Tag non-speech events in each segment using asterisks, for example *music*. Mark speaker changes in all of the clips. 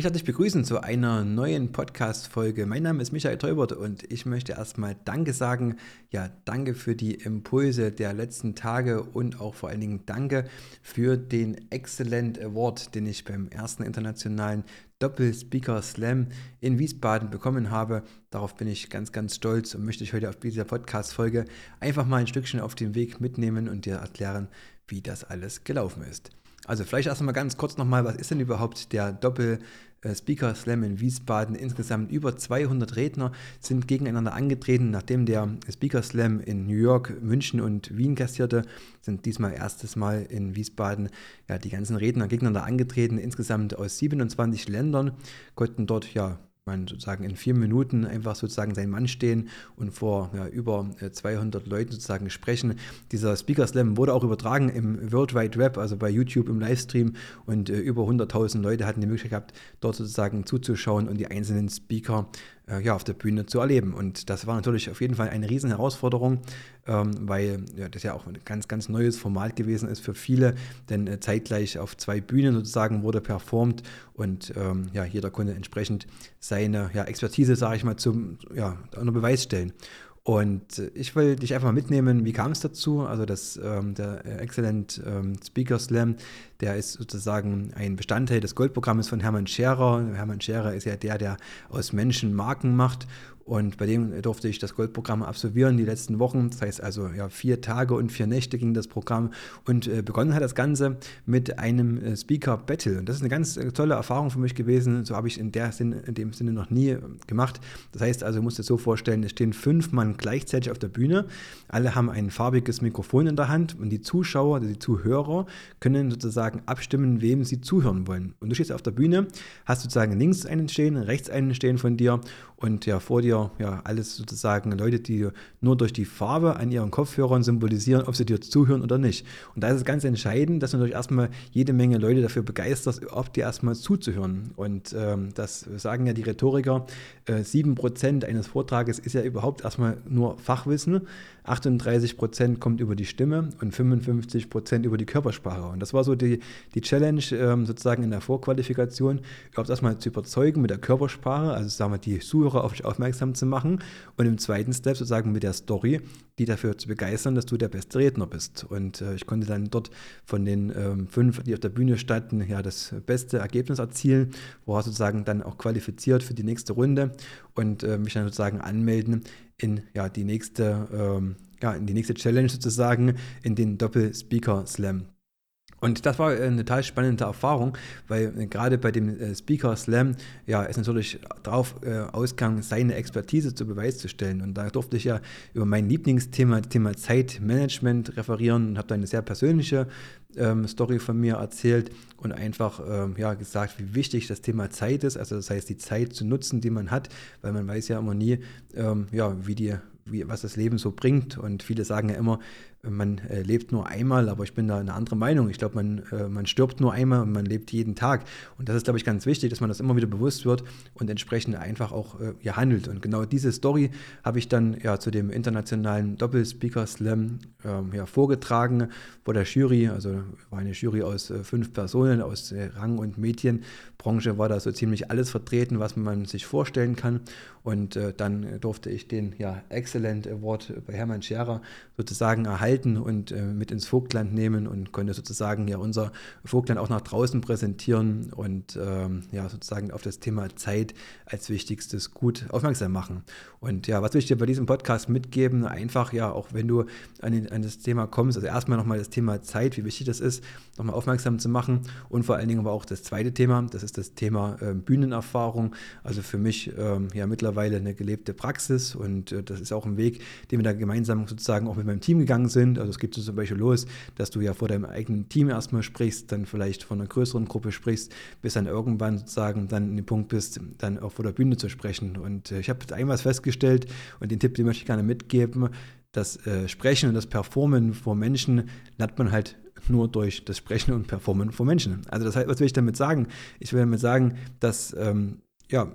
Speaker 1: Ich darf dich begrüßen zu einer neuen Podcast-Folge. Mein Name ist Michael Teubert und ich möchte erstmal Danke sagen. Ja, danke für die Impulse der letzten Tage und auch vor allen Dingen Danke für den Excellent Award, den ich beim ersten internationalen Doppel-Speaker Slam in Wiesbaden bekommen habe. Darauf bin ich ganz, ganz stolz und möchte ich heute auf dieser Podcast-Folge einfach mal ein Stückchen auf den Weg mitnehmen und dir erklären, wie das alles gelaufen ist. Also vielleicht erst mal ganz kurz nochmal, was ist denn überhaupt der Doppel Speaker Slam in Wiesbaden. Insgesamt über 200 Redner sind gegeneinander angetreten. Nachdem der Speaker Slam in New York, München und Wien kassierte, sind diesmal erstes Mal in Wiesbaden ja, die ganzen Redner gegeneinander angetreten. Insgesamt aus 27 Ländern konnten dort ja man sozusagen in vier Minuten einfach sozusagen sein Mann stehen und vor ja, über 200 äh, Leuten sozusagen sprechen. Dieser Speaker Slam wurde auch übertragen im World Wide Web, also bei YouTube im Livestream und äh, über 100.000 Leute hatten die Möglichkeit gehabt, dort sozusagen zuzuschauen und die einzelnen Speaker ja, auf der Bühne zu erleben. Und das war natürlich auf jeden Fall eine riesen Herausforderung, ähm, weil ja, das ja auch ein ganz, ganz neues Format gewesen ist für viele, denn äh, zeitgleich auf zwei Bühnen sozusagen wurde performt und ähm, ja, jeder konnte entsprechend seine ja, Expertise, sage ich mal, zum, ja, unter Beweis stellen. Und äh, ich will dich einfach mal mitnehmen, wie kam es dazu? Also das, ähm, der Excellent ähm, Speaker Slam, der ist sozusagen ein Bestandteil des Goldprogramms von Hermann Scherer. Hermann Scherer ist ja der, der aus Menschen Marken macht und bei dem durfte ich das Goldprogramm absolvieren die letzten Wochen. Das heißt also, ja, vier Tage und vier Nächte ging das Programm. Und äh, begonnen hat das Ganze mit einem äh, Speaker Battle. Und das ist eine ganz äh, tolle Erfahrung für mich gewesen. So habe ich in, der Sinn, in dem Sinne noch nie äh, gemacht. Das heißt also, du musst dir so vorstellen, es stehen fünf Mann gleichzeitig auf der Bühne. Alle haben ein farbiges Mikrofon in der Hand und die Zuschauer, also die Zuhörer, können sozusagen abstimmen, wem sie zuhören wollen. Und du stehst auf der Bühne, hast sozusagen links einen stehen, rechts einen stehen von dir und ja, vor dir ja alles sozusagen Leute, die nur durch die Farbe an ihren Kopfhörern symbolisieren, ob sie dir zuhören oder nicht. Und da ist es ganz entscheidend, dass du natürlich erstmal jede Menge Leute dafür begeisterst, ob dir erstmal zuzuhören. Und ähm, das sagen ja die Rhetoriker, äh, 7% eines Vortrages ist ja überhaupt erstmal nur Fachwissen. 38 Prozent kommt über die Stimme und 55 Prozent über die Körpersprache. Und das war so die, die Challenge ähm, sozusagen in der Vorqualifikation, überhaupt erstmal zu überzeugen mit der Körpersprache, also sagen wir, die Zuhörer auf dich aufmerksam zu machen und im zweiten Step sozusagen mit der Story, die dafür zu begeistern, dass du der beste Redner bist. Und äh, ich konnte dann dort von den ähm, fünf, die auf der Bühne standen, ja, das beste Ergebnis erzielen, war sozusagen dann auch qualifiziert für die nächste Runde und äh, mich dann sozusagen anmelden in ja, die nächste, ähm, ja, in die nächste Challenge sozusagen, in den Doppel-Speaker Slam. Und das war eine total spannende Erfahrung, weil äh, gerade bei dem äh, Speaker Slam ja es natürlich darauf äh, auskam, seine Expertise zu Beweis zu stellen. Und da durfte ich ja über mein Lieblingsthema, Thema Zeitmanagement referieren und habe da eine sehr persönliche ähm, Story von mir erzählt und einfach ähm, ja, gesagt, wie wichtig das Thema Zeit ist. Also das heißt, die Zeit zu nutzen, die man hat, weil man weiß ja immer nie, ähm, ja, wie die wie, was das Leben so bringt. Und viele sagen ja immer, man äh, lebt nur einmal, aber ich bin da eine andere Meinung. Ich glaube, man, äh, man stirbt nur einmal und man lebt jeden Tag. Und das ist, glaube ich, ganz wichtig, dass man das immer wieder bewusst wird und entsprechend einfach auch äh, ja, handelt. Und genau diese Story habe ich dann ja zu dem internationalen Doppelspeaker Slam ähm, ja, vorgetragen vor der Jury. Also war eine Jury aus äh, fünf Personen aus äh, Rang- und Medienbranche, war da so ziemlich alles vertreten, was man sich vorstellen kann. Und äh, dann durfte ich den ja, Excellent Award bei Hermann Scherer sozusagen erhalten halten und äh, mit ins Vogtland nehmen und konnte sozusagen ja unser Vogtland auch nach draußen präsentieren und ähm, ja sozusagen auf das Thema Zeit als wichtigstes Gut aufmerksam machen. Und ja, was will ich dir bei diesem Podcast mitgeben? Einfach ja, auch wenn du an, an das Thema kommst, also erstmal nochmal das Thema Zeit, wie wichtig das ist, nochmal aufmerksam zu machen und vor allen Dingen aber auch das zweite Thema, das ist das Thema äh, Bühnenerfahrung. Also für mich ähm, ja mittlerweile eine gelebte Praxis und äh, das ist auch ein Weg, den wir da gemeinsam sozusagen auch mit meinem Team gegangen sind sind. Also es so zum Beispiel los, dass du ja vor deinem eigenen Team erstmal sprichst, dann vielleicht von einer größeren Gruppe sprichst, bis dann irgendwann sozusagen dann in dem Punkt bist, dann auch vor der Bühne zu sprechen. Und äh, ich habe einmal festgestellt und den Tipp, den möchte ich gerne mitgeben, das äh, Sprechen und das Performen vor Menschen lernt man halt nur durch das Sprechen und Performen vor Menschen. Also das heißt, was will ich damit sagen? Ich will damit sagen, dass ähm, ja,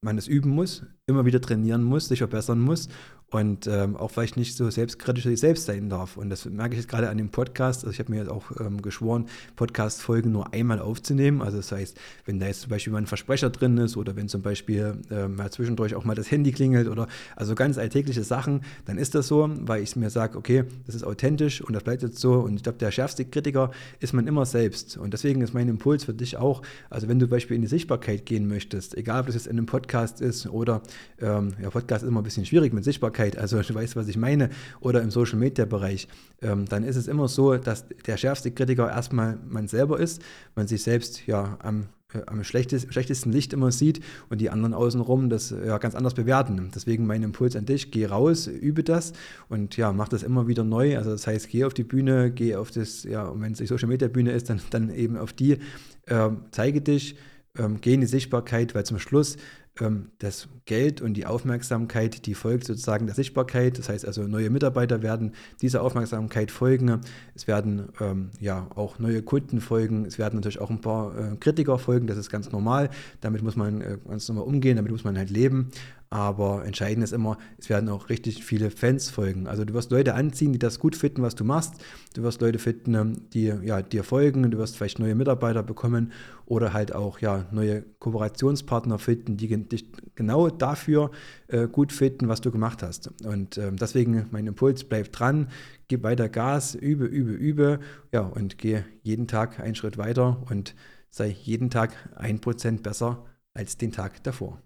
Speaker 1: man es üben muss, immer wieder trainieren muss, sich verbessern muss und ähm, auch vielleicht nicht so selbstkritisch sich selbst sein darf. Und das merke ich jetzt gerade an dem Podcast. Also ich habe mir jetzt auch ähm, geschworen, Podcast-Folgen nur einmal aufzunehmen. Also das heißt, wenn da jetzt zum Beispiel mal ein Versprecher drin ist oder wenn zum Beispiel ähm, mal zwischendurch auch mal das Handy klingelt oder also ganz alltägliche Sachen, dann ist das so, weil ich mir sage, okay, das ist authentisch und das bleibt jetzt so. Und ich glaube, der schärfste Kritiker ist man immer selbst. Und deswegen ist mein Impuls für dich auch, also wenn du zum Beispiel in die Sichtbarkeit gehen möchtest, egal ob das jetzt in einem Podcast ist oder, ähm, ja, Podcast ist immer ein bisschen schwierig mit Sichtbarkeit, also *laughs* du weißt, was ich meine, oder im Social Media Bereich, ähm, dann ist es immer so, dass der schärfste Kritiker erstmal man selber ist, man sich selbst ja am äh, am schlechtesten, Licht immer sieht und die anderen außenrum das ja ganz anders bewerten. Deswegen mein Impuls an dich, geh raus, übe das und ja, mach das immer wieder neu. Also das heißt, geh auf die Bühne, geh auf das, ja, und wenn es die Social Media Bühne ist, dann, dann eben auf die, äh, zeige dich, ähm, geh in die Sichtbarkeit, weil zum Schluss ähm, das Geld und die Aufmerksamkeit, die folgt sozusagen der Sichtbarkeit. Das heißt also, neue Mitarbeiter werden dieser Aufmerksamkeit folgen. Es werden ähm, ja auch neue Kunden folgen. Es werden natürlich auch ein paar äh, Kritiker folgen. Das ist ganz normal. Damit muss man äh, ganz normal umgehen. Damit muss man halt leben. Aber entscheidend ist immer, es werden auch richtig viele Fans folgen. Also du wirst Leute anziehen, die das gut finden, was du machst. Du wirst Leute finden, ähm, die ja, dir folgen. Du wirst vielleicht neue Mitarbeiter bekommen oder halt auch ja, neue Kooperationspartner finden, die dich genau dafür äh, gut finden, was du gemacht hast. Und äh, deswegen mein Impuls, bleib dran, gib weiter Gas, übe, übe, übe. Ja, und geh jeden Tag einen Schritt weiter und sei jeden Tag ein Prozent besser als den Tag davor.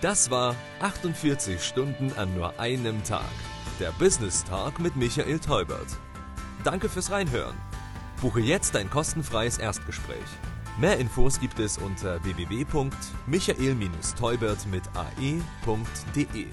Speaker 2: Das war 48 Stunden an nur einem Tag. Der Business Talk mit Michael Teubert. Danke fürs Reinhören. Buche jetzt ein kostenfreies Erstgespräch. Mehr Infos gibt es unter www.michael-teubert mit ae.de.